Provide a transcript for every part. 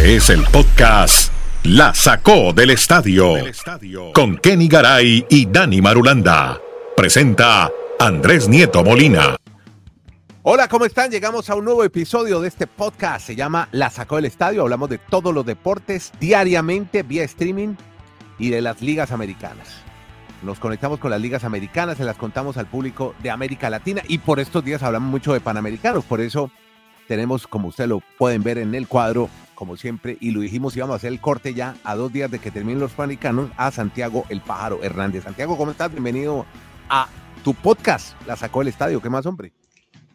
Este es el podcast La Sacó del Estadio con Kenny Garay y Dani Marulanda. Presenta Andrés Nieto Molina. Hola, ¿cómo están? Llegamos a un nuevo episodio de este podcast. Se llama La Sacó del Estadio. Hablamos de todos los deportes diariamente vía streaming y de las ligas americanas. Nos conectamos con las ligas americanas, se las contamos al público de América Latina y por estos días hablamos mucho de panamericanos. Por eso tenemos, como ustedes lo pueden ver en el cuadro, como siempre, y lo dijimos, íbamos a hacer el corte ya a dos días de que terminen los panamericanos a Santiago el Pájaro Hernández. Santiago, ¿cómo estás? Bienvenido a tu podcast. La sacó el estadio. ¿Qué más, hombre?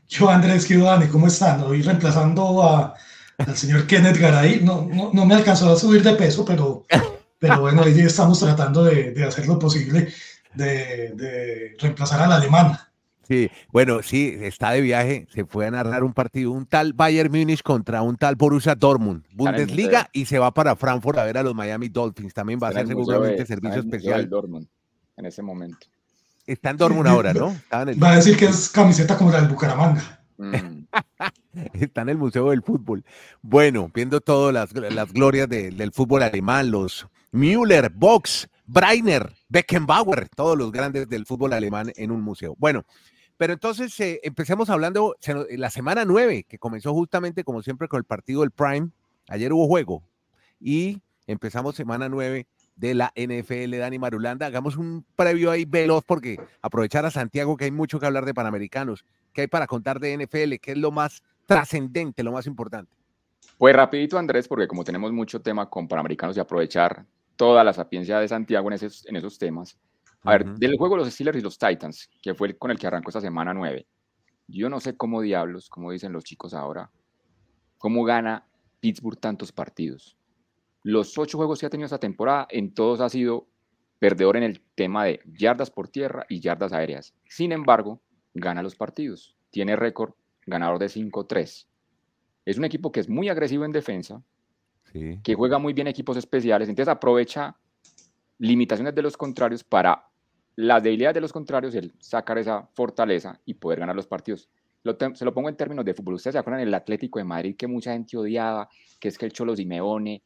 Yo, Andrés, ¿qué Dani? ¿Cómo están? Hoy reemplazando al señor Kenneth Garay. No, no, no, me alcanzó a subir de peso, pero, pero bueno, hoy estamos tratando de, de hacer lo posible de, de, reemplazar al alemán. Sí, bueno, sí, está de viaje, se fue a narrar un partido, un tal Bayern Múnich contra un tal Borussia Dortmund, Bundesliga, y se va para Frankfurt a ver a los Miami Dolphins. También va a ser seguramente servicio especial. Dortmund en ese momento. Está en Dortmund ahora, ¿no? Va a decir que es camiseta como la del Bucaramanga. Mm. Está en el Museo del Fútbol. Bueno, viendo todas las, las glorias de, del fútbol alemán, los Müller, Box, Breiner, Beckenbauer, todos los grandes del fútbol alemán en un museo. Bueno, pero entonces eh, empecemos hablando la semana 9, que comenzó justamente como siempre con el partido del Prime. Ayer hubo juego y empezamos semana 9 de la NFL, Dani Marulanda. Hagamos un previo ahí veloz porque aprovechar a Santiago que hay mucho que hablar de Panamericanos. ¿Qué hay para contar de NFL? ¿Qué es lo más trascendente, lo más importante? Pues rapidito, Andrés, porque como tenemos mucho tema con Panamericanos y aprovechar toda la sapiencia de Santiago en esos, en esos temas. A ver, del juego los Steelers y los Titans, que fue con el que arrancó esta semana 9. Yo no sé cómo diablos, como dicen los chicos ahora, cómo gana Pittsburgh tantos partidos los ocho juegos que ha tenido esta temporada, en todos ha sido perdedor en el tema de yardas por tierra y yardas aéreas. Sin embargo, gana los partidos. Tiene récord ganador de 5-3. Es un equipo que es muy agresivo en defensa, que juega muy bien equipos especiales, entonces aprovecha limitaciones de los contrarios para la debilidad de los contrarios, el sacar esa fortaleza y poder ganar los partidos. se lo pongo en términos de fútbol. Ustedes se acuerdan del Atlético de Madrid que mucha gente odiaba, que es que el Cholo Simeone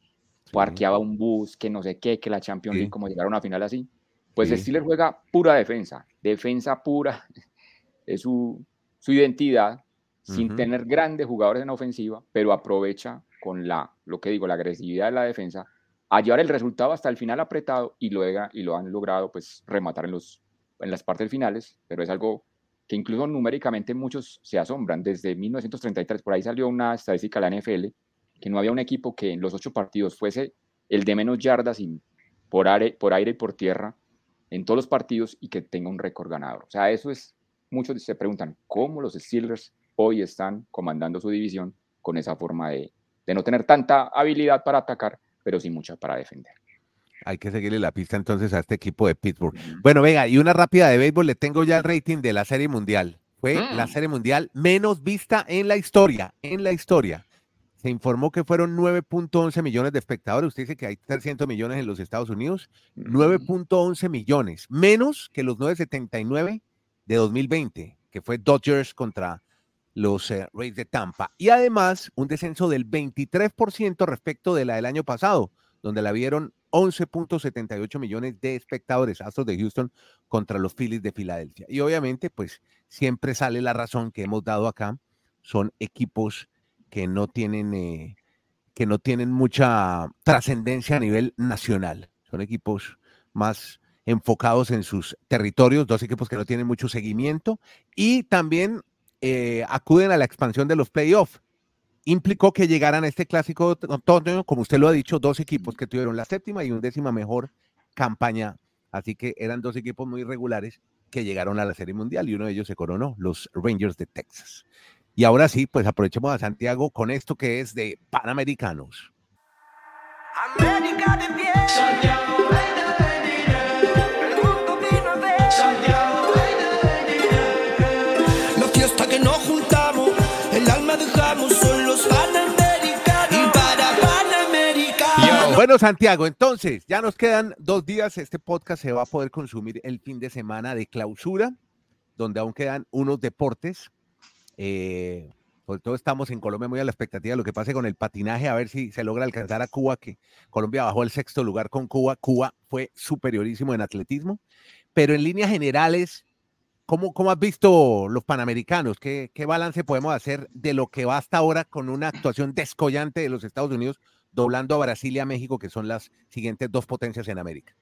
parqueaba un bus, que no sé qué, que la Champions League, como llegaron a una final así. Pues sí. Steelers juega pura defensa, defensa pura, es su, su identidad, sin tener grandes jugadores en ofensiva, pero aprovecha con la, lo que digo, la agresividad de la defensa, a llevar el resultado hasta el final apretado y lo, y han logrado pues rematar en, los, en las partes finales, pero es algo que incluso numéricamente muchos se asombran. Desde 1933, por ahí salió una estadística de la NFL, que no había un equipo que en los ocho partidos fuese el de menos yardas por, aire, por aire y por tierra en todos los partidos y que tenga un récord ganador. O sea, eso es, muchos se preguntan cómo los Steelers hoy están comandando su división con esa forma de, de no tener tanta habilidad para atacar, pero sí mucha para defender. Hay que seguirle la pista entonces a este equipo de Pittsburgh. Bueno, venga, y una rápida de béisbol, le tengo ya el rating de la Serie Mundial. Fue la Serie Mundial menos vista en la historia, en la historia se informó que fueron 9.11 millones de espectadores. Usted dice que hay 300 millones en los Estados Unidos. 9.11 millones, menos que los 9.79 de 2020, que fue Dodgers contra los eh, Rays de Tampa. Y además, un descenso del 23% respecto de la del año pasado, donde la vieron 11.78 millones de espectadores, Astros de Houston contra los Phillies de Filadelfia. Y obviamente, pues siempre sale la razón que hemos dado acá, son equipos que no tienen, eh, que no tienen mucha trascendencia a nivel nacional. Son equipos más enfocados en sus territorios, dos equipos que no tienen mucho seguimiento y también eh, acuden a la expansión de los playoffs. Implicó que llegaran a este clásico como usted lo ha dicho, dos equipos que tuvieron la séptima y undécima mejor campaña. Así que eran dos equipos muy regulares que llegaron a la Serie Mundial y uno de ellos se coronó, los Rangers de Texas. Y ahora sí, pues aprovechemos a Santiago con esto que es de Panamericanos. América de pie. La Bueno, Santiago, entonces ya nos quedan dos días. Este podcast se va a poder consumir el fin de semana de clausura, donde aún quedan unos deportes eh, Sobre todo estamos en Colombia muy a la expectativa de lo que pase con el patinaje, a ver si se logra alcanzar a Cuba, que Colombia bajó al sexto lugar con Cuba. Cuba fue superiorísimo en atletismo, pero en líneas generales, ¿cómo, cómo has visto los panamericanos? ¿Qué, ¿Qué balance podemos hacer de lo que va hasta ahora con una actuación descollante de los Estados Unidos, doblando a Brasil y a México, que son las siguientes dos potencias en América?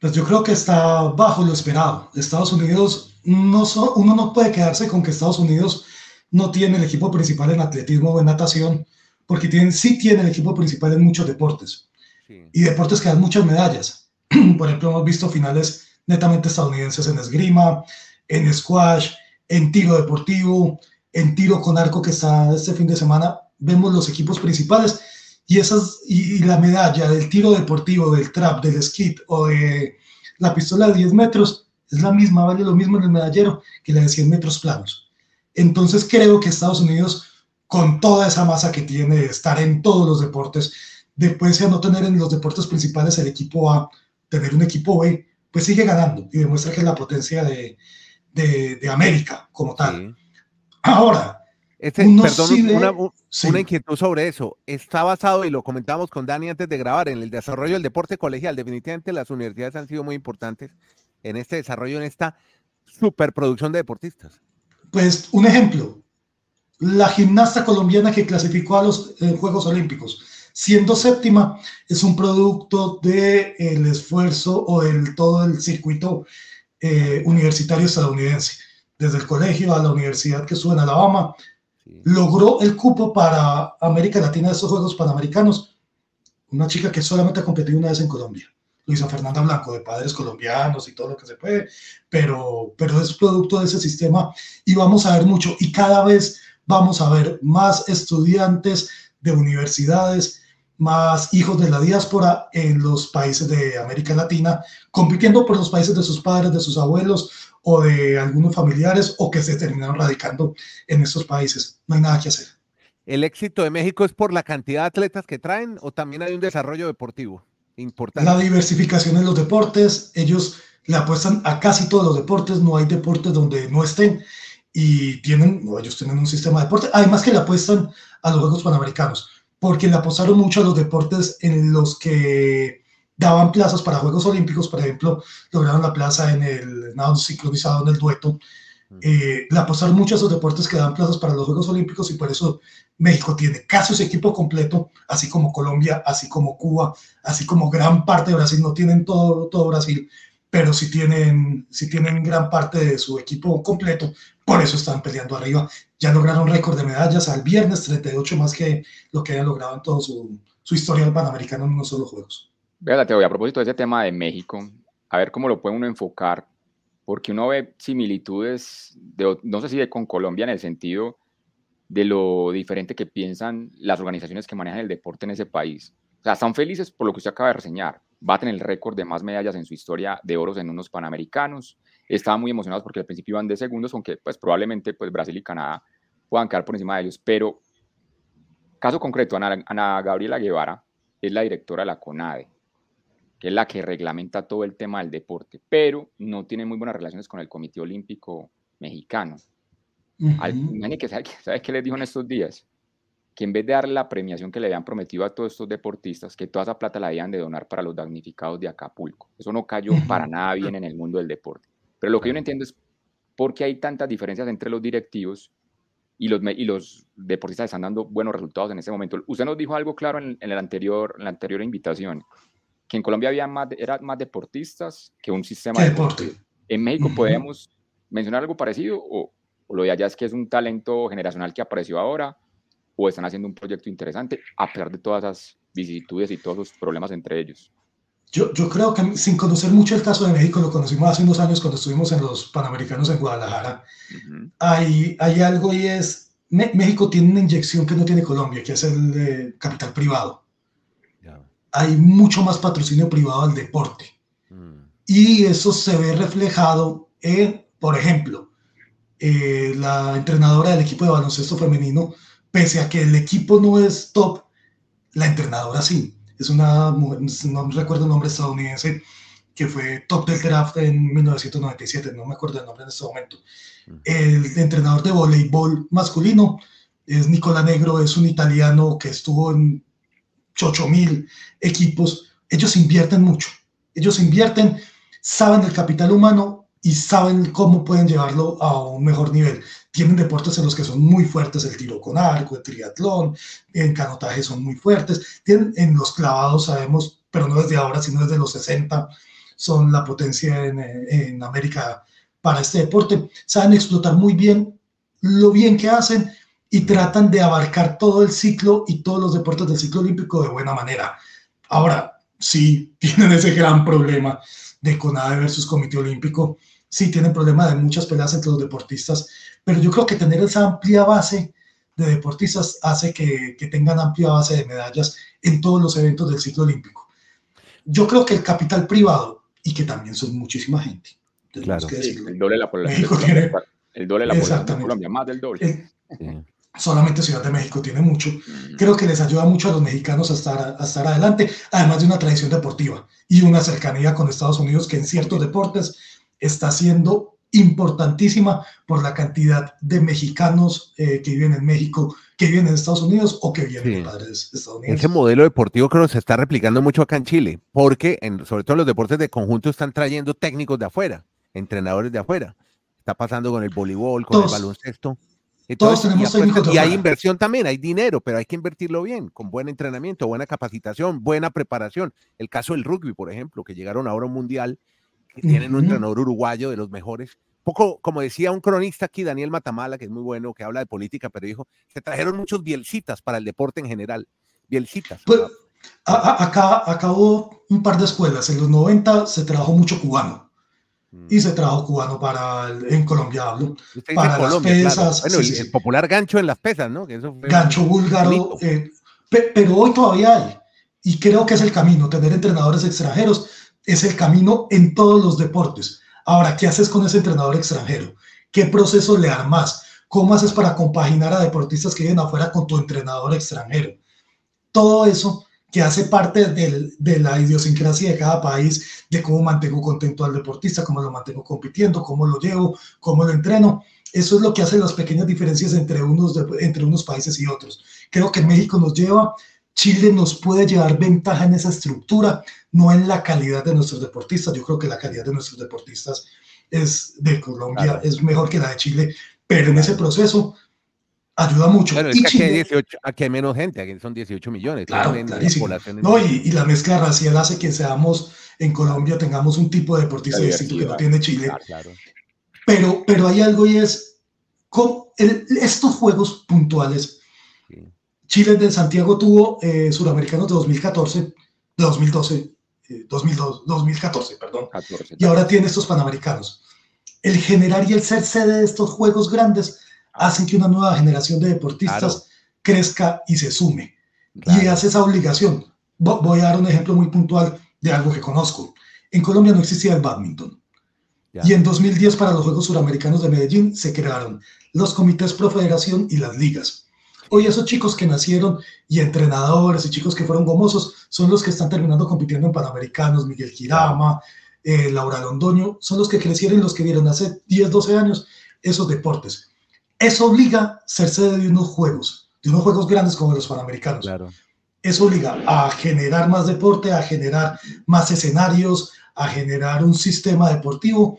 Pues yo creo que está bajo lo esperado. Estados Unidos, no so, uno no puede quedarse con que Estados Unidos no tiene el equipo principal en atletismo o en natación, porque tienen, sí tiene el equipo principal en muchos deportes. Sí. Y deportes que dan muchas medallas. Por ejemplo, hemos visto finales netamente estadounidenses en esgrima, en squash, en tiro deportivo, en tiro con arco que está este fin de semana. Vemos los equipos principales y, esas, y, y la medalla del tiro deportivo, del trap, del skit o de la pistola de 10 metros es la misma, vale lo mismo en el medallero que la de 100 metros planos. Entonces creo que Estados Unidos, con toda esa masa que tiene de estar en todos los deportes, después de no tener en los deportes principales el equipo A, tener un equipo B, pues sigue ganando y demuestra que es la potencia de, de, de América como tal. Sí. Ahora, este, perdón, sí de, una, un, sí. inquietud sobre eso. Está basado, y lo comentamos con Dani antes de grabar, en el desarrollo del deporte colegial. Definitivamente las universidades han sido muy importantes en este desarrollo, en esta superproducción de deportistas. Pues un ejemplo, la gimnasta colombiana que clasificó a los eh, Juegos Olímpicos, siendo séptima, es un producto del de esfuerzo o del todo el circuito eh, universitario estadounidense. Desde el colegio a la universidad que estuvo en Alabama, sí. logró el cupo para América Latina de estos Juegos Panamericanos. Una chica que solamente ha competido una vez en Colombia. Luisa Fernanda Blanco, de padres colombianos y todo lo que se puede, pero, pero es producto de ese sistema y vamos a ver mucho y cada vez vamos a ver más estudiantes de universidades, más hijos de la diáspora en los países de América Latina, compitiendo por los países de sus padres, de sus abuelos o de algunos familiares o que se terminaron radicando en estos países. No hay nada que hacer. ¿El éxito de México es por la cantidad de atletas que traen o también hay un desarrollo deportivo? Importante. La diversificación en los deportes, ellos le apuestan a casi todos los deportes, no hay deportes donde no estén y tienen, no, ellos tienen un sistema de deporte, además que le apuestan a los Juegos Panamericanos, porque le apostaron mucho a los deportes en los que daban plazas para Juegos Olímpicos, por ejemplo, lograron la plaza en el nado sincronizado en el dueto, eh, le apostaron mucho a esos deportes que dan plazas para los Juegos Olímpicos y por eso México tiene casi su equipo completo, así como Colombia, así como Cuba, así como gran parte de Brasil, no tienen todo, todo Brasil, pero sí tienen, sí tienen gran parte de su equipo completo, por eso están peleando arriba. Ya lograron récord de medallas al viernes, 38 más que lo que habían logrado en toda su, su historia del Panamericano en unos solo Juegos. Vea, Teo, a propósito de ese tema de México, a ver cómo lo puede uno enfocar porque uno ve similitudes, de, no sé si de con Colombia en el sentido de lo diferente que piensan las organizaciones que manejan el deporte en ese país. O sea, están felices por lo que usted acaba de reseñar. Baten el récord de más medallas en su historia de oros en unos panamericanos. Estaban muy emocionados porque al principio iban de segundos, aunque pues probablemente pues Brasil y Canadá puedan quedar por encima de ellos. Pero, caso concreto, Ana, Ana Gabriela Guevara es la directora de la CONADE que es la que reglamenta todo el tema del deporte, pero no tiene muy buenas relaciones con el Comité Olímpico Mexicano. Uh -huh. que sabe, sabe qué les dijo en estos días? Que en vez de darle la premiación que le habían prometido a todos estos deportistas, que toda esa plata la habían de donar para los damnificados de Acapulco. Eso no cayó uh -huh. para nada bien en el mundo del deporte. Pero lo que yo no entiendo es por qué hay tantas diferencias entre los directivos y los, y los deportistas están dando buenos resultados en ese momento. Usted nos dijo algo claro en, en, el anterior, en la anterior invitación, que en Colombia había más, eran más deportistas que un sistema de deporte. En México uh -huh. podemos mencionar algo parecido o, o, lo de allá es que es un talento generacional que apareció ahora o están haciendo un proyecto interesante a pesar de todas esas vicisitudes y todos los problemas entre ellos. Yo, yo creo que sin conocer mucho el caso de México, lo conocimos hace unos años cuando estuvimos en los Panamericanos en Guadalajara, uh -huh. hay, hay algo y es, México tiene una inyección que no tiene Colombia, que es el de capital privado hay mucho más patrocinio privado al deporte. Mm. Y eso se ve reflejado en, por ejemplo, eh, la entrenadora del equipo de baloncesto femenino, pese a que el equipo no es top, la entrenadora sí. Es una mujer, no recuerdo el nombre estadounidense, que fue top del draft en 1997, no me acuerdo el nombre en este momento. Mm. El entrenador de voleibol masculino es Nicola Negro, es un italiano que estuvo en 8000 equipos. Ellos invierten mucho. Ellos invierten, saben del capital humano y saben cómo pueden llevarlo a un mejor nivel. Tienen deportes en los que son muy fuertes, el tiro con arco, el triatlón, en canotaje son muy fuertes. Tienen en los clavados, sabemos, pero no desde ahora, sino desde los 60, son la potencia en, en América para este deporte. Saben explotar muy bien lo bien que hacen y tratan de abarcar todo el ciclo y todos los deportes del ciclo olímpico de buena manera. Ahora, sí, tienen ese gran problema de CONADE versus Comité Olímpico, sí tienen problema de muchas peleas entre los deportistas, pero yo creo que tener esa amplia base de deportistas hace que, que tengan amplia base de medallas en todos los eventos del ciclo olímpico. Yo creo que el capital privado, y que también son muchísima gente, Claro. que Sí, el doble de la población. México El doble de la población de. Colombia, más del doble. eh, Sí. Solamente Ciudad de México tiene mucho. Creo que les ayuda mucho a los mexicanos a estar, a estar adelante, además de una tradición deportiva y una cercanía con Estados Unidos que en ciertos deportes está siendo importantísima por la cantidad de mexicanos eh, que viven en México, que viven en Estados Unidos o que vienen Sí. de padres estadounidenses. Ese modelo deportivo creo que se está replicando mucho acá en Chile, porque en, sobre todo en los deportes de conjunto están trayendo técnicos de afuera, entrenadores de afuera. Está pasando con el voleibol, con el baloncesto. Todos y tenemos hay inversión también, hay dinero, pero hay que invertirlo bien, con buen entrenamiento, buena capacitación, buena preparación. El caso del rugby, por ejemplo, que llegaron ahora a un mundial, que tienen un entrenador uruguayo de los mejores. Poco, como decía un cronista aquí, Daniel Matamala, que es muy bueno, que habla de política, pero dijo, se trajeron muchos bielcitas para el deporte en general. Bielcitas. Pues, a- a- acá, acá hubo un par de escuelas. En los 90 se trabajó mucho cubano. Y se trabajó cubano para el- en Colombia hablo. Para las Colombia, claro. pesas, Bueno, sí, el, sí, sí. el popular gancho en las pesas, ¿no? Que eso fue gancho búlgaro, eh, pe- pero hoy todavía hay. Y creo que es el camino, tener entrenadores extranjeros es el camino en todos los deportes. Ahora, ¿qué haces con ese entrenador extranjero? ¿Qué proceso le armas? ¿Cómo haces para compaginar a deportistas que vienen afuera con tu entrenador extranjero? Todo eso que hace parte del- de la idiosincrasia de cada país, de cómo mantengo contento al deportista, cómo lo mantengo compitiendo, cómo lo llevo, cómo lo entreno. Eso es lo que hace las pequeñas diferencias entre unos, entre unos países y otros. Creo que México nos lleva, Chile nos puede llevar ventaja en esa estructura, no en la calidad de nuestros deportistas. Yo creo que la calidad de nuestros deportistas es de Colombia, Claro. es mejor que la de Chile, pero en ese proceso ayuda mucho. Bueno, es Y que aquí hay, Chile- 18, aquí hay menos gente, aquí son 18 millones. Claro, población No, y, y la mezcla racial hace que seamos en Colombia, tengamos un tipo de deportista distinto que no tiene Chile. Claro. Claro. Pero, pero hay algo y es, con el- estos juegos puntuales, Sí. Chile de Santiago tuvo eh, Suramericanos de 2014, de 2012, eh, 2002, 2014, perdón, 14. y ahora tiene estos Panamericanos. El generar y el ser sede de estos juegos grandes hacen que una nueva generación de deportistas Claro. crezca y se sume. Y Claro. hace esa obligación. Vo- Voy a dar un ejemplo muy puntual de algo que conozco. En Colombia no existía el badminton. Ya. Y en 2010 para los Juegos Suramericanos de Medellín se crearon los comités pro federación y las ligas. Hoy esos chicos que nacieron y entrenadores y chicos que fueron gomosos son los que están terminando compitiendo en Panamericanos, Miguel Girama, eh, Laura Londoño, son los que crecieron y los que vieron hace 10, 12 años esos deportes. Eso obliga a ser sede de unos juegos, de unos juegos grandes como los Panamericanos Claro. eso obliga a generar más deporte, a generar más escenarios, a generar un sistema deportivo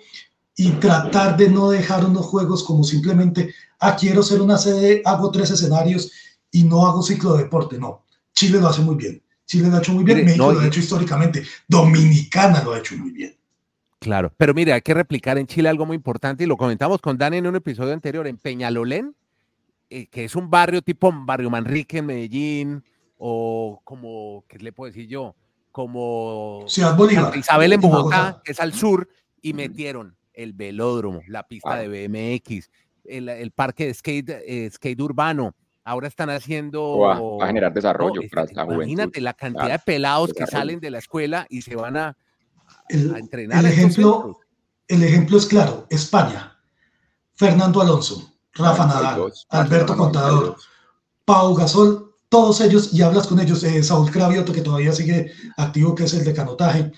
y tratar de no dejar unos juegos como simplemente, ah, quiero ser una sede, hago tres escenarios y no hago ciclo de deporte. No, Chile lo hace muy bien. Chile lo ha hecho muy bien, México no, lo ha hecho históricamente, Dominicana lo ha hecho muy bien. Claro, pero mire, hay que replicar en Chile algo muy importante y lo comentamos con Dani en un episodio anterior, en Peñalolén, eh, que es un barrio tipo Barrio Manrique en Medellín, o como, ¿qué le puedo decir yo? Como Ciudad Bolívar. Isabel en Bogotá, que es al sur, y metieron el velódromo, la pista de BMX, el, el parque de skate, eh, skate urbano. Ahora están haciendo... Va, va a generar desarrollo No, para la juventud. Imagínate la cantidad de pelados que salen de la escuela y se van a, El, a entrenar. el a estos ejemplo, el ejemplo es claro, España, Fernando Alonso, Rafa Nadal, 92, Alberto Contador, 92. Pau Gasol, todos ellos, y hablas con ellos, eh, Saúl Cravioto, que todavía sigue activo, que es el de canotaje,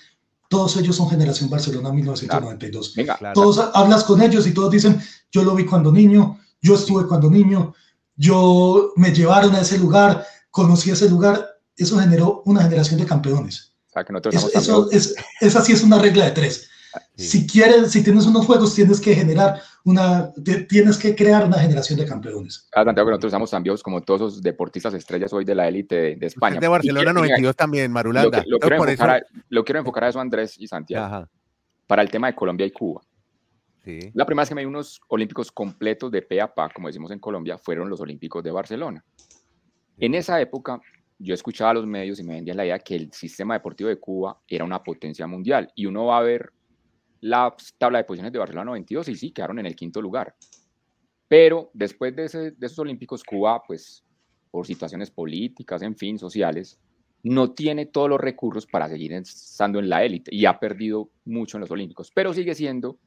todos ellos son generación Barcelona 1992. Venga, Claro. Todos hablas con ellos y todos dicen, yo lo vi cuando niño, yo estuve cuando niño, yo me llevaron a ese lugar, conocí ese lugar, eso generó una generación de campeones. Sea, que nosotros Eso, estamos eso es, esa sí es una regla de tres. Sí. Si quieres, si tienes unos juegos, tienes que generar una, te- tienes que crear una generación de campeones. Ah, Santiago, que nosotros estamos tan viejos como todos esos deportistas estrellas hoy de la élite de, de España. Es de Barcelona Y que- 92 también, Lo, Marulanda. que- lo quiero por enfocar eso- a, lo quiero enfocar a eso, Andrés y Santiago, Ajá, para el tema de Colombia y Cuba. sí. La primera vez que me vi unos olímpicos completos de pe a pa, como decimos en Colombia, fueron los olímpicos de Barcelona. En esa época, yo escuchaba a los medios y me vendían la idea que el sistema deportivo de Cuba era una potencia mundial. Y uno va a ver la tabla de posiciones de Barcelona 92 y sí, quedaron en el quinto lugar. Pero después de, esos olímpicos, Cuba, pues, por situaciones políticas, en fin, sociales, no tiene todos los recursos para seguir estando en la élite y ha perdido mucho en los olímpicos, pero sigue siendo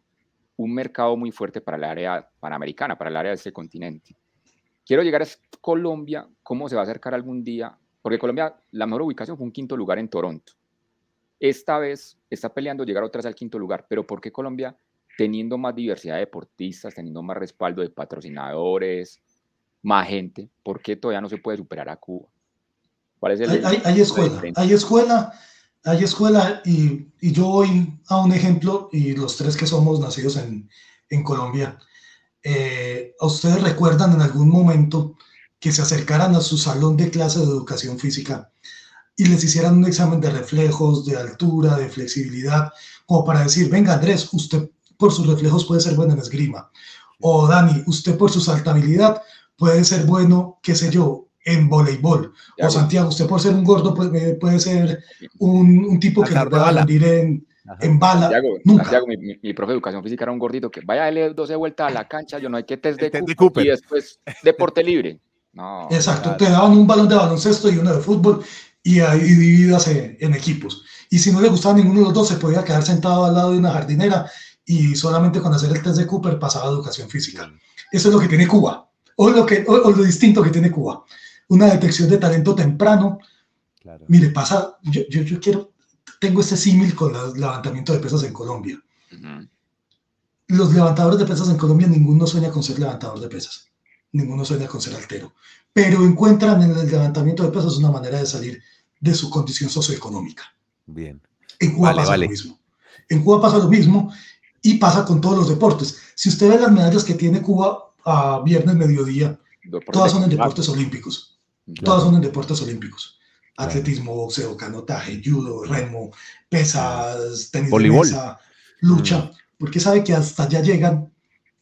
un mercado muy fuerte para el área panamericana, para el área de ese continente. Quiero llegar a Colombia, ¿cómo se va a acercar algún día? Porque Colombia, la mejor ubicación fue un quinto lugar en Toronto. Esta vez está peleando llegar otra vez al quinto lugar, pero ¿por qué Colombia, teniendo más diversidad de deportistas, teniendo más respaldo de patrocinadores, más gente, ¿por qué todavía no se puede superar a Cuba? ¿Cuál es el- Hay, hay- hay la escuela, hay escuela, hay escuela y, y yo voy a un ejemplo y los tres que somos nacidos en, en Colombia, eh, ¿a ustedes recuerdan en algún momento que se acercaran a su salón de clase de educación física y les hicieran un examen de reflejos, de altura, de flexibilidad, como para decir, venga Andrés, usted por sus reflejos puede ser bueno en esgrima, o Dani, usted por su saltabilidad puede ser bueno, qué sé yo, en voleibol. Ya, O Santiago, usted por ser un gordo puede, puede ser un, un tipo que no de pueda bala. rendir en, Ajá. en bala. Santiago, Nunca. Santiago, mi, mi- mi profe de educación física era un gordito que vaya a darle 12 vueltas a la cancha, yo no hay que test de, test de Cooper, Cooper. y después deporte libre. No, Exacto, claro. te daban un balón de baloncesto y uno de fútbol y ahí divididas en, en equipos. Y si no le gustaba ninguno de los dos, se podía quedar sentado al lado de una jardinera y solamente con hacer el test de Cooper pasaba a educación física. Eso es lo que tiene Cuba, o lo, que, o, o lo distinto que tiene Cuba. Una detección de talento temprano. Claro. Mire, pasa, yo, yo, yo quiero, tengo este símil con el levantamiento de pesas en Colombia. Los levantadores de pesas en Colombia, ninguno sueña con ser levantador de pesas, ninguno sueña con ser altero, pero encuentran en el levantamiento de pesas una manera de salir de su condición socioeconómica. Bien. En Cuba Vale, pasa vale. lo mismo. En Cuba pasa lo mismo y pasa con todos los deportes. Si usted ve las medallas que tiene Cuba a viernes mediodía, Deporte todas son en de deportes olímpicos. contacto. Todas son en deportes olímpicos. Claro. Atletismo, boxeo, canotaje, judo, remo, pesas, tenis Voleibol. de mesa, lucha, porque sabe que hasta allá llegan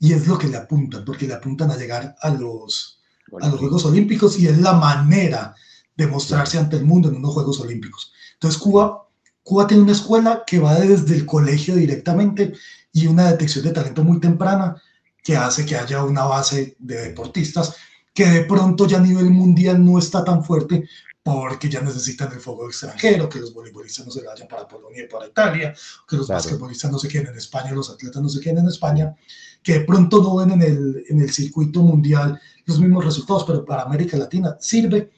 y es lo que le apuntan, porque le apuntan a llegar a los, a los Juegos Olímpicos y es la manera de mostrarse ante el mundo en unos Juegos Olímpicos. Entonces Cuba, Cuba tiene una escuela que va desde el colegio directamente y una detección de talento muy temprana que hace que haya una base de deportistas que de pronto ya a nivel mundial no está tan fuerte porque ya necesitan el fuego extranjero, que los voleibolistas no se vayan para Polonia y para Italia, que los Claro. basquetbolistas no se queden en España, los atletas no se queden en España, que de pronto no ven en el, en el circuito mundial los mismos resultados, pero para América Latina sirve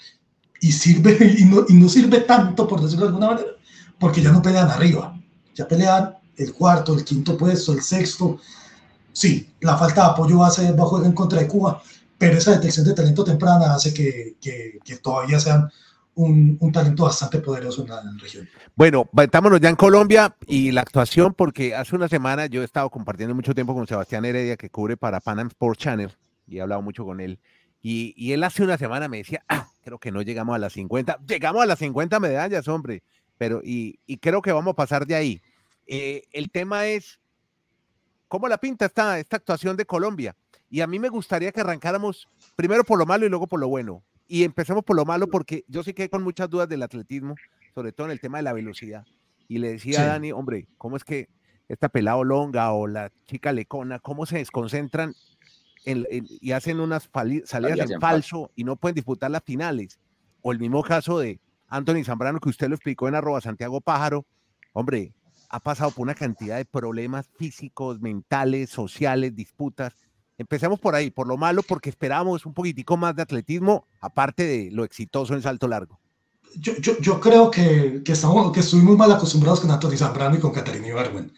y sirve y no, y no sirve tanto, por decirlo de alguna manera, porque ya no pelean arriba, ya pelean el cuarto, el quinto puesto, el sexto. Sí, la falta de apoyo a jugar en contra de Cuba, pero esa detección de talento temprana hace que, que, que todavía sean un, talento bastante poderoso en la, región. Bueno, metámonos ya en Colombia y la actuación, porque hace una semana yo he estado compartiendo mucho tiempo con Sebastián Heredia, que cubre para Panam Sports Channel, y he hablado mucho con él. Y, y él hace una semana me decía, ah, creo que no llegamos a las 50, llegamos a las 50 medallas, hombre, pero y, y creo que vamos a pasar de ahí. Eh, el tema es, ¿cómo la pinta esta, esta actuación de Colombia? Y a mí me gustaría que arrancáramos primero por lo malo y luego por lo bueno. Y empecemos por lo malo porque yo sí quedé con muchas dudas del atletismo, sobre todo en el tema de la velocidad. Y le decía Sí. a Dani, hombre, ¿cómo es que esta pelado longa o la chica lecona, cómo se desconcentran en- en- y hacen unas salidas Salidas en en falso y no pueden disputar las finales? O el mismo caso de Anthony Zambrano que usted lo explicó en arroba Santiago Pájaro, hombre, ha pasado por una cantidad de problemas físicos, mentales, sociales, disputas. Empecemos por ahí, por lo malo, porque esperamos un poquitico más de atletismo, aparte de lo exitoso en salto largo. Yo, yo, yo creo que, que, estamos, que estuvimos mal acostumbrados con Anthony Zambrano y con Caterina Ibarwen.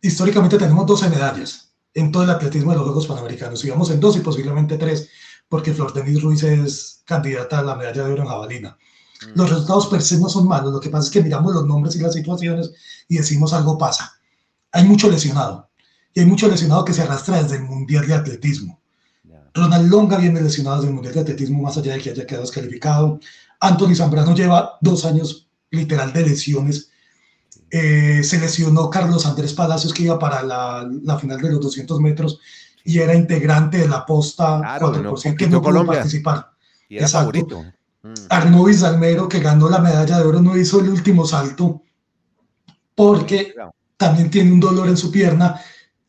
Históricamente tenemos 12 medallas en todo el atletismo de los Juegos Panamericanos. Íbamos en dos y posiblemente tres porque Flor Denis Ruiz es candidata a la medalla de oro en jabalina. Los resultados per se no son malos, lo que pasa es que miramos los nombres y las situaciones y decimos algo pasa. Hay mucho lesionado, y hay mucho lesionado que se arrastra desde el Mundial de Atletismo. Ronald Longa viene lesionado desde el Mundial de Atletismo, más allá de que haya quedado descalificado. Anthony Zambrano lleva dos años literal de lesiones. Eh, se lesionó Carlos Andrés Palacios, que iba para la, la, final de los 200 metros y era integrante de la posta claro, 4%, que no pudo participar. Y era Exacto. favorito. Mm. Arnovis Almero, que ganó la medalla de oro, no hizo el último salto porque Claro. también tiene un dolor en su pierna.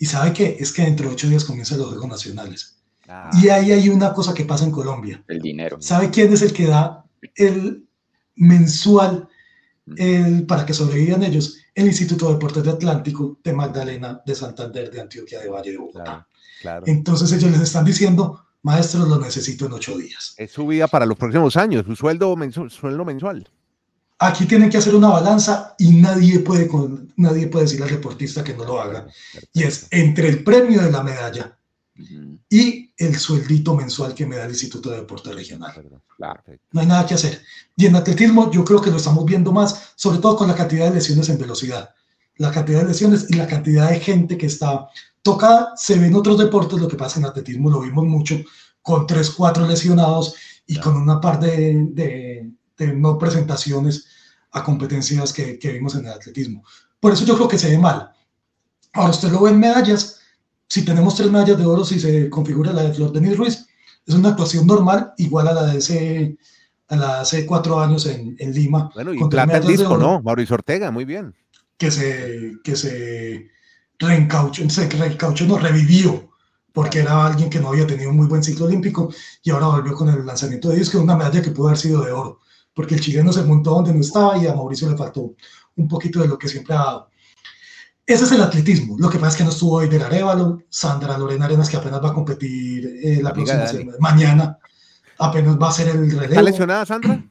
Y sabe que es que dentro de ocho días comienzan los Juegos Nacionales. Ah, Y ahí hay una cosa que pasa en Colombia. El dinero. ¿Sabe quién es el que da el mensual el, para que sobrevivan ellos? El Instituto de Deportes de Atlántico de Magdalena, de Santander, de Antioquia, de Valle de Bogotá. claro, claro. Entonces ellos les están diciendo, maestros, lo necesito en ocho días. Es su vida para los próximos años, su sueldo, mensu- sueldo mensual. Aquí tienen que hacer una balanza y nadie puede, con, nadie puede decir al deportista que no lo haga. Y es entre el premio de la medalla y el sueldito mensual que me da el Instituto de Deporte Regional. No hay nada que hacer. Y en atletismo yo creo que lo estamos viendo más, sobre todo con la cantidad de lesiones en velocidad. La cantidad de lesiones y la cantidad de gente que está tocada se ve en otros deportes, lo que pasa en atletismo lo vimos mucho, con tres, cuatro lesionados y con una par de, de- de no presentaciones a competencias que, que vimos en el atletismo. Por eso yo creo que se ve mal. Ahora usted lo ve en medallas, si tenemos tres medallas de oro, si se configura la de Flor Denis Ruiz, es una actuación normal, igual a la de ese, a la de hace cuatro años en, en Lima. Bueno, y con plata el disco, oro ¿no? Mauricio Ortega, muy bien. Que se, que se reencauchó, se reencauchó, no, revivió, porque era alguien que no había tenido un muy buen ciclo olímpico y ahora volvió con el lanzamiento de disco, una medalla que pudo haber sido de oro, porque el chileno se montó donde no estaba y a Mauricio le faltó un poquito de lo que siempre ha dado. Ese es el atletismo. Lo que pasa es que no estuvo Eider Arevalo, Sandra Lorena Arenas, que apenas va a competir eh, la próxima semana, mañana, apenas va a hacer el relevo. ¿Está lesionada Sandra?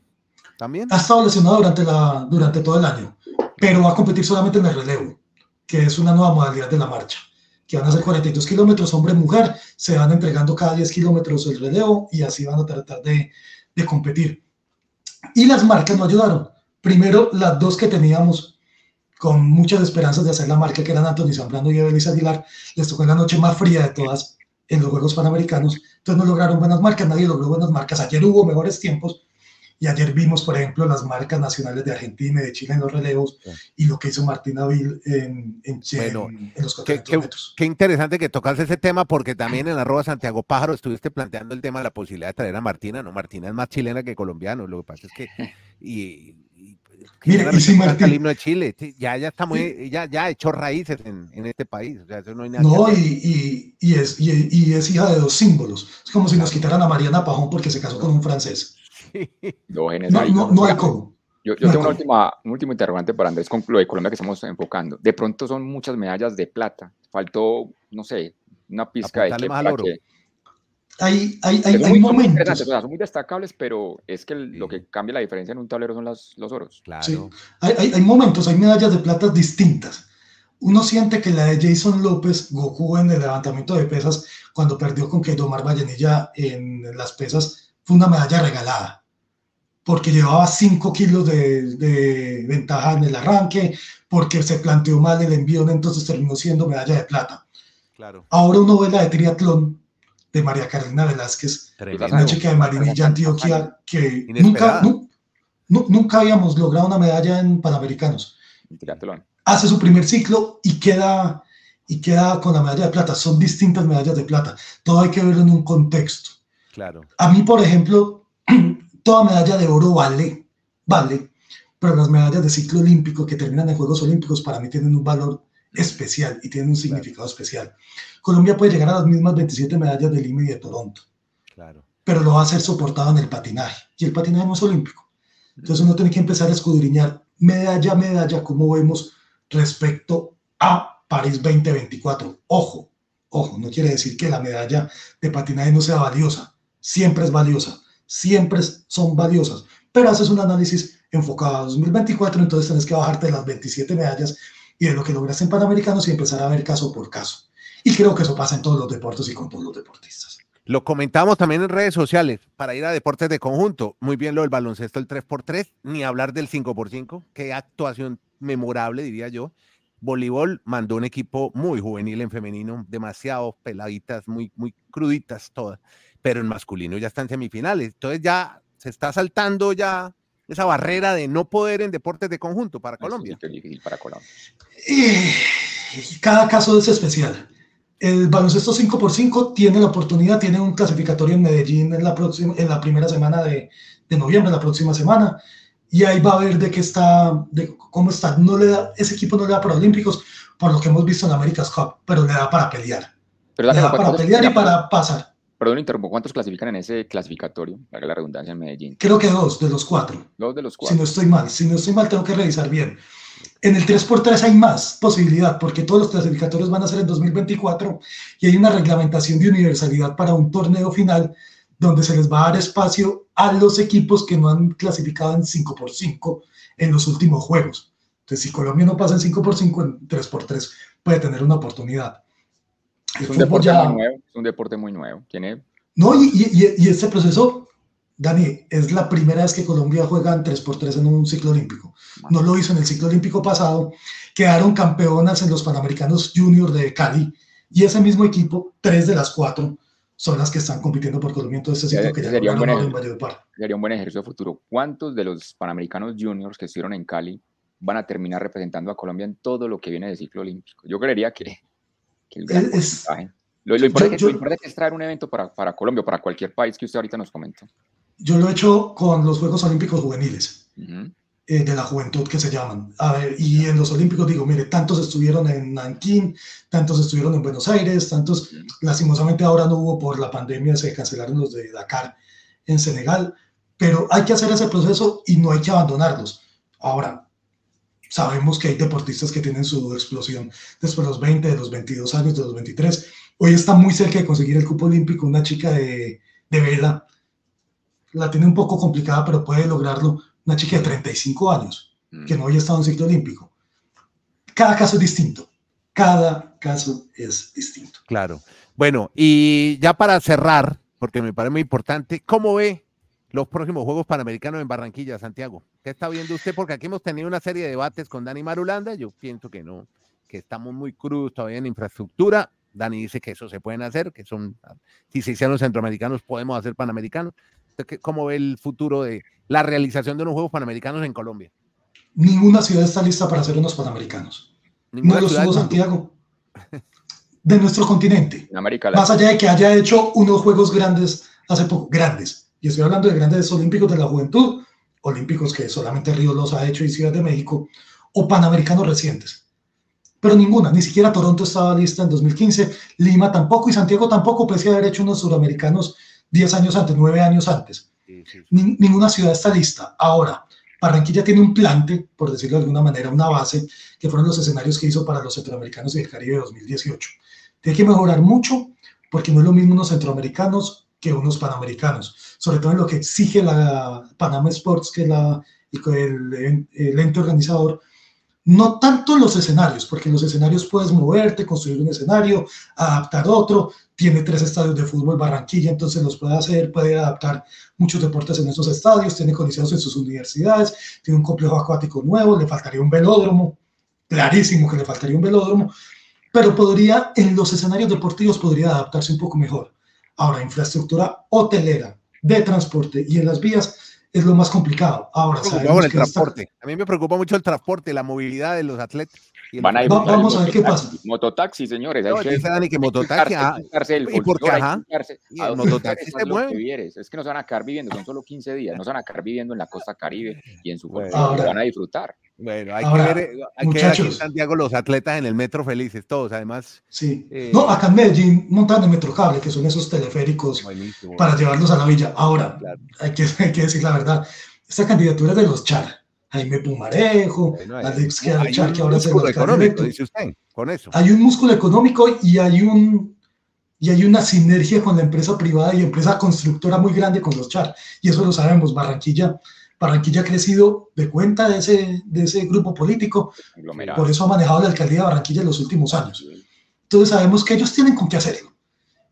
¿También? Ha estado lesionado durante, la, durante todo el año, pero va a competir solamente en el relevo, que es una nueva modalidad de la marcha, que van a ser 42 kilómetros hombre-mujer, se van entregando cada 10 kilómetros el relevo y así van a tratar de, de competir. Y las marcas no ayudaron. Primero, las dos que teníamos con muchas esperanzas de hacer la marca, que eran Anthony Zambrano y Evelis Aguilar, les tocó en la noche más fría de todas en los Juegos Panamericanos, entonces no lograron buenas marcas, nadie logró buenas marcas. Ayer hubo mejores tiempos, y ayer vimos, por ejemplo, las marcas nacionales de Argentina y de Chile en los relevos Sí. y lo que hizo Martina Vil en, en, Bueno, en- en los Qué, 400 qué- metros. qué interesante que tocas ese tema porque también en arroba Santiago Pájaro estuviste planteando el tema de la posibilidad de traer a Martina, ¿no? Martina es más chilena que colombiano, lo que pasa es que... Y, y- que Mire, ya y si Martín- el himno de Chile, sí, ya, ya está muy, ya, ya echó raíces en, en este país, o sea, eso no hay nada No, y, y, y es, y, y es hija de dos símbolos. Es como si nos quitaran a Mariana Pajón porque se casó con un francés. Dos genes No, ahí, no, ¿no? no hay cómo. Yo, yo No hay tengo una última, un último interrogante para Andrés con lo de Colombia que estamos enfocando. De pronto son muchas medallas de plata. Faltó, no sé, una pizca de Apuntarle qué más al para oro. que- Hay, hay, hay, que hay son, muy, son muy momentos. interesantes, o sea, son muy destacables, pero es que el- lo que cambia la diferencia en un tablero son las, los oros. Claro. Sí. Hay, hay, hay momentos, hay medallas de plata distintas. Uno siente que la de Jason López, Goku en el levantamiento de pesas, cuando perdió con Keidomar Vallenilla en las pesas, fue una medalla regalada, porque llevaba 5 kilos de, de ventaja en el arranque, porque se planteó mal el envío, entonces terminó siendo medalla de plata. Claro. Ahora uno ve la de triatlón de María Carolina Velázquez, una chica de Marinilla, Antioquia, que nunca, nu- nu- nunca habíamos logrado una medalla en Panamericanos triatlón. hace su primer ciclo y queda, y queda con la medalla de plata. Son distintas medallas de plata. Todo hay que verlo en un contexto. Claro. A mí, por ejemplo, toda medalla de oro vale, vale, pero las medallas de ciclo olímpico que terminan en Juegos Olímpicos para mí tienen un valor especial y tienen un significado especial. Colombia puede llegar a las mismas 27 medallas de Lima y de Toronto, Claro. pero lo va a hacer soportado en el patinaje. Y el patinaje no es olímpico. Entonces uno tiene que empezar a escudriñar medalla a medalla cómo vemos respecto a París 2024. Ojo, ojo, no quiere decir que la medalla de patinaje no sea valiosa. Siempre es valiosa, siempre son valiosas, pero haces un análisis enfocado a 2024, entonces tienes que bajarte de las 27 medallas y de lo que lograste en Panamericanos y empezar a ver caso por caso. Y creo que eso pasa en todos los deportes y con todos los deportistas. Lo comentamos también en redes sociales para ir a deportes de conjunto. Muy bien lo del baloncesto, el 3x3, ni hablar del 5x5. Qué actuación memorable, diría yo. Voleibol mandó un equipo muy juvenil en femenino, demasiado peladitas, muy, muy cruditas todas, pero en masculino ya están semifinales. Entonces ya se está saltando ya esa barrera de no poder en deportes de conjunto para Colombia. Es difícil para Colombia. Y cada caso es especial. El baloncesto 5x5 tiene la oportunidad, tiene un clasificatorio en Medellín en la, próxima, en la primera semana de, de noviembre, la próxima semana y ahí va a ver de qué está, de cómo está. No le da, ese equipo no le da para Olímpicos, por lo que hemos visto en America's Cup, pero le da para pelear. Pero le da para pelear y para pasar. Perdón, interrumpo. ¿Cuántos clasifican en ese clasificatorio? Para la redundancia en Medellín. Creo que dos de los cuatro. Dos de los cuatro. Si no estoy mal, si no estoy mal, tengo que revisar bien. En el 3x3 hay más posibilidad, porque todos los clasificatorios van a ser en 2024 y hay una reglamentación de universalidad para un torneo final donde se les va a dar espacio a los equipos que no han clasificado en 5x5 en los últimos juegos. Entonces, si Colombia no pasa en 5x5, en 3x3 puede tener una oportunidad. Es un, deporte ya... muy nuevo, es un deporte muy nuevo. Tiene... No, y, y, y, este proceso, Dani, es la primera vez que Colombia juega en 3x3 en un ciclo olímpico. No lo hizo en el ciclo olímpico pasado. Quedaron campeonas en los Panamericanos Junior de Cali y ese mismo equipo, tres de las cuatro, son las que están compitiendo por Colombia. Entonces, sería, que ya sería, un buen ejercicio, sería un buen ejercicio futuro. ¿Cuántos de los Panamericanos Juniors que estuvieron en Cali van a terminar representando a Colombia en todo lo que viene del ciclo olímpico? Yo creería que, que el gran es, lo, lo, importante, yo, yo, es traer un evento para, para Colombia, para cualquier país que usted ahorita nos comentó. Yo lo he hecho con los Juegos Olímpicos Juveniles. Uh -huh. Eh, de la juventud que se llaman. A ver, y en los Olímpicos digo, mire, tantos estuvieron en Nankín, tantos estuvieron en Buenos Aires, tantos, lastimosamente ahora no hubo por la pandemia, se cancelaron los de Dakar en Senegal, pero hay que hacer ese proceso y no hay que abandonarlos. Ahora, sabemos que hay deportistas que tienen su explosión después de los 20, de los 22 años, de los 23. Hoy está muy cerca de conseguir el cupo olímpico una chica de, de vela. La tiene un poco complicada, pero puede lograrlo una chica de 35 años que no había estado en ciclo olímpico. Cada caso es distinto. Cada caso es distinto. Claro. Bueno, y ya para cerrar, porque me parece muy importante, ¿cómo ve los próximos Juegos Panamericanos en Barranquilla, Santiago? ¿Qué está viendo usted? Porque aquí hemos tenido una serie de debates con Dani Marulanda. Yo pienso que no, que estamos muy crudos todavía en infraestructura. Dani dice que eso se pueden hacer, que son, si se hicieron centroamericanos, podemos hacer panamericanos. ¿Cómo ve el futuro de la realización de unos Juegos Panamericanos en Colombia? Ninguna ciudad está lista para hacer unos Panamericanos. No de los Juegos Santiago. De nuestro continente. Más allá de que haya hecho unos Juegos grandes hace poco, grandes. Y estoy hablando de grandes olímpicos de la juventud, olímpicos que solamente Río los ha hecho y Ciudad de México, o panamericanos recientes. Pero ninguna, ni siquiera Toronto estaba lista en 2015, Lima tampoco y Santiago tampoco, pese a haber hecho unos suramericanos 10 años antes, 9 años antes. Ni, ninguna ciudad está lista. Ahora, Barranquilla tiene un plante, por decirlo de alguna manera, una base, que fueron los escenarios que hizo para los centroamericanos y el Caribe 2018. Tiene que mejorar mucho, porque no es lo mismo unos centroamericanos que unos panamericanos, sobre todo en lo que exige la Panama Sports, que es la, el, ente organizador, no tanto los escenarios, porque los escenarios puedes moverte, construir un escenario, adaptar otro, tiene tres estadios de fútbol Barranquilla, entonces los puede hacer, puede adaptar muchos deportes en esos estadios, tiene condiciones en sus universidades, tiene un complejo acuático nuevo, le faltaría un velódromo, clarísimo que le faltaría un velódromo, pero podría, en los escenarios deportivos podría adaptarse un poco mejor. Ahora, infraestructura hotelera, de transporte y en las vías, es lo más complicado. Ahora, sabemos el transporte. Está... A mí me preocupa mucho el transporte, la movilidad de los atletas. Van a ir, Va, vamos a ver qué pasa. Mototaxi, señores. No, dice Dani que mototaxi. Ah, ¿Y por qué? Ajá. El mototaxi se mueve. Es que no se van a quedar viviendo, son solo 15 días. No se van a quedar viviendo en la costa caribe y en su bueno, ahora, van a disfrutar. Bueno, hay ahora, que ver, hay muchachos, que ver aquí en Santiago los atletas en el metro felices, todos, además. Sí. Eh, no, acá en Medellín montan el metrocable, que son esos teleféricos buenísimo. para llevarlos a la villa. Ahora, claro. hay, que, hay que decir la verdad, esta candidatura es de los Char Jaime Pumarejo, bueno, hay, Alex hay que ahora se económico, dice usted, con eso. Hay un músculo económico y hay un y hay una sinergia con la empresa privada y empresa constructora muy grande con los Char. Y eso lo sabemos, Barranquilla, Barranquilla ha crecido de cuenta de ese, de ese grupo político. Por eso ha manejado la alcaldía de Barranquilla en los últimos años. Entonces sabemos que ellos tienen con qué hacerlo.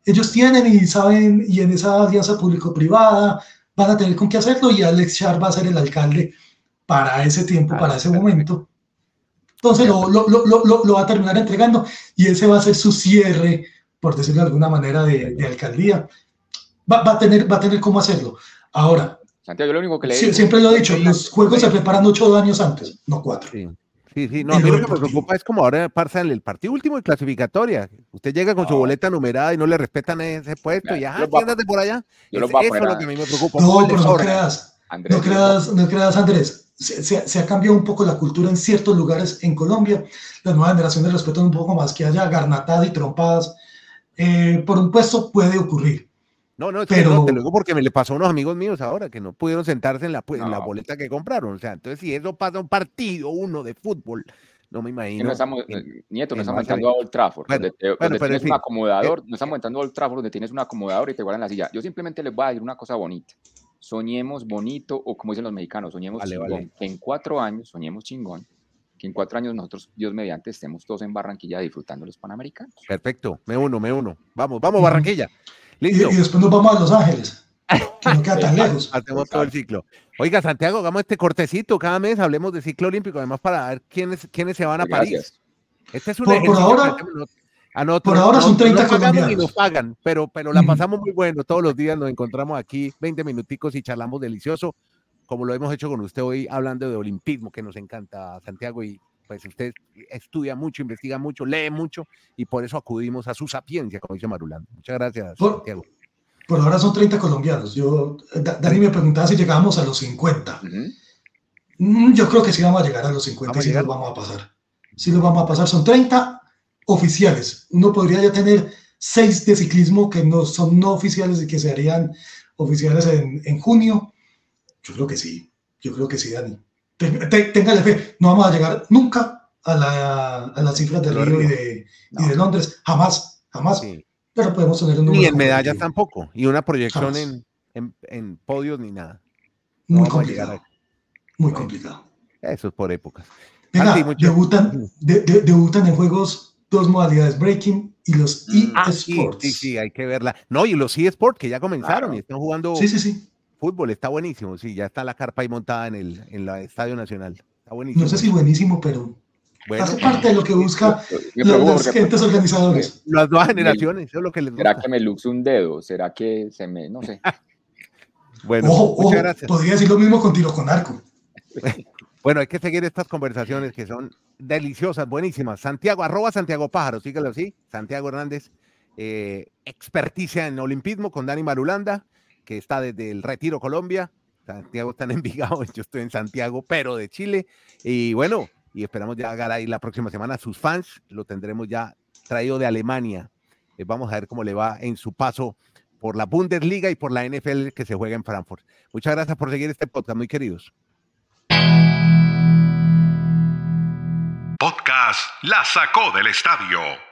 ellos tienen y saben, y en esa alianza público-privada van a tener con qué hacerlo y Alex Char va a ser el alcalde para ese tiempo, para ese momento. Entonces lo, lo, lo, lo, va a terminar entregando y ese va a ser su cierre, por decirlo de alguna manera, de, de alcaldía. Va, va, a tener, va a tener cómo hacerlo. Ahora, Santiago, lo único que le siempre lo he dicho, los juegos se preparan ocho años antes, no cuatro. Sí. Sí, sí, no, a mí lo que me preocupa es como ahora pasa en el partido último de clasificatoria. Usted llega con su boleta numerada y no le respetan ese puesto y ya, quédate por allá. Yo Es- lo voy a eso es poner lo que a mí me preocupa. No, pero no creas, Andrés, no creas, no creas, Andrés. Se, se- se ha cambiado un poco la cultura en ciertos lugares en Colombia. Las nuevas generaciones respetan un poco más que haya garnatadas y trompadas. Eh, por un puesto puede ocurrir. No, no, es Pero- que no, te lo digo porque me le pasó a unos amigos míos ahora que no pudieron sentarse en la, boleta que compraron. O sea, entonces si eso pasa un partido uno de fútbol, no me imagino. no estamos, en- eh, Nieto, no estamos entrando a Old Trafford, Bueno, donde, te- bueno, donde pero en tienes fin. un acomodador, no estamos entrando a Old Trafford, donde tienes un acomodador y te guardan la silla. Yo simplemente les voy a decir una cosa bonita. Soñemos bonito, o como dicen los mexicanos, soñemos Vale, chingón. vale. Que en cuatro años, soñemos chingón, que en cuatro años nosotros, Dios mediante, estemos todos en Barranquilla disfrutando los Panamericanos. Perfecto, me uno, me uno. Vamos, vamos. Barranquilla. Y, Listo. y después nos vamos a Los Ángeles, que no queda tan lejos. Hacemos todo el ciclo. Oiga, Santiago, hagamos este cortecito cada mes, hablemos de ciclo olímpico, además para ver quiénes, quiénes se van a París. Gracias. Este es un Por- por ahora- por ahora son 30 no colombianos. nos pagan, pero, pero la pasamos muy bueno. Todos los días nos encontramos aquí 20 minuticos y charlamos delicioso, como lo hemos hecho con usted hoy hablando de olimpismo, que nos encanta, Santiago, y pues usted estudia mucho, investiga mucho, lee mucho, y por eso acudimos a su sapiencia, como dice Marulán. Muchas gracias, Por- Santiago. Por ahora son 30 colombianos. Yo, Da- Dani me preguntaba si llegábamos a los 50. Ujú. Mm, Yo creo que sí vamos a llegar a los 50 Vamos a y sí los vamos a pasar. Sí los vamos a pasar. Son 30 oficiales. Uno podría ya tener 6 de ciclismo que no son no oficiales y que se harían oficiales en, en junio. Yo creo que sí. Yo creo que sí, Dani. Ten- te- Téngale fe. No vamos a llegar nunca a, la, a las cifras de Lo Río y de, y de Londres. Jamás. Jamás. Sí. Pero podemos tener un número Ni en medallas tampoco, y una proyección en, en, en podios ni nada. No Muy a complicado. Muy Bueno. complicado. Eso es por épocas. Venga, debutan, de- de- debutan en juegos dos modalidades, breaking y los Mm. Ah, sí, eSports. sí, sí, hay que verla. No, y los eSports que ya comenzaron Claro. y están jugando sí, sí, sí. Fútbol, está buenísimo. Sí, ya está la carpa ahí montada en el, en la Estadio Nacional. Está buenísimo. No sé si buenísimo, pero Bueno, hace parte de lo que busca los porque- entes organizadores. las nuevas generaciones, eso es lo que les ¿Será gusta. que me luxe un dedo? ¿Será que se me, no sé? Bueno, ojo, ojo, muchas gracias. podría decir lo mismo con tiro con arco. Bueno, hay que seguir estas conversaciones que son deliciosas, buenísimas. Santiago, arroba Santiago Pájaro, síguelo así. Santiago Hernández, eh, experticia en olimpismo con Dani Marulanda, que está desde el Retiro, Colombia. Santiago está en Envigado, yo estoy en Santiago, pero de Chile. Y bueno, y esperamos ya ahí la próxima semana sus fans. Lo tendremos ya traído de Alemania. Eh, vamos a ver cómo le va en su paso por la Bundesliga y por la NFL que se juega en Frankfurt. Muchas gracias por seguir este podcast, muy queridos. Podcast La Sacó del Estadio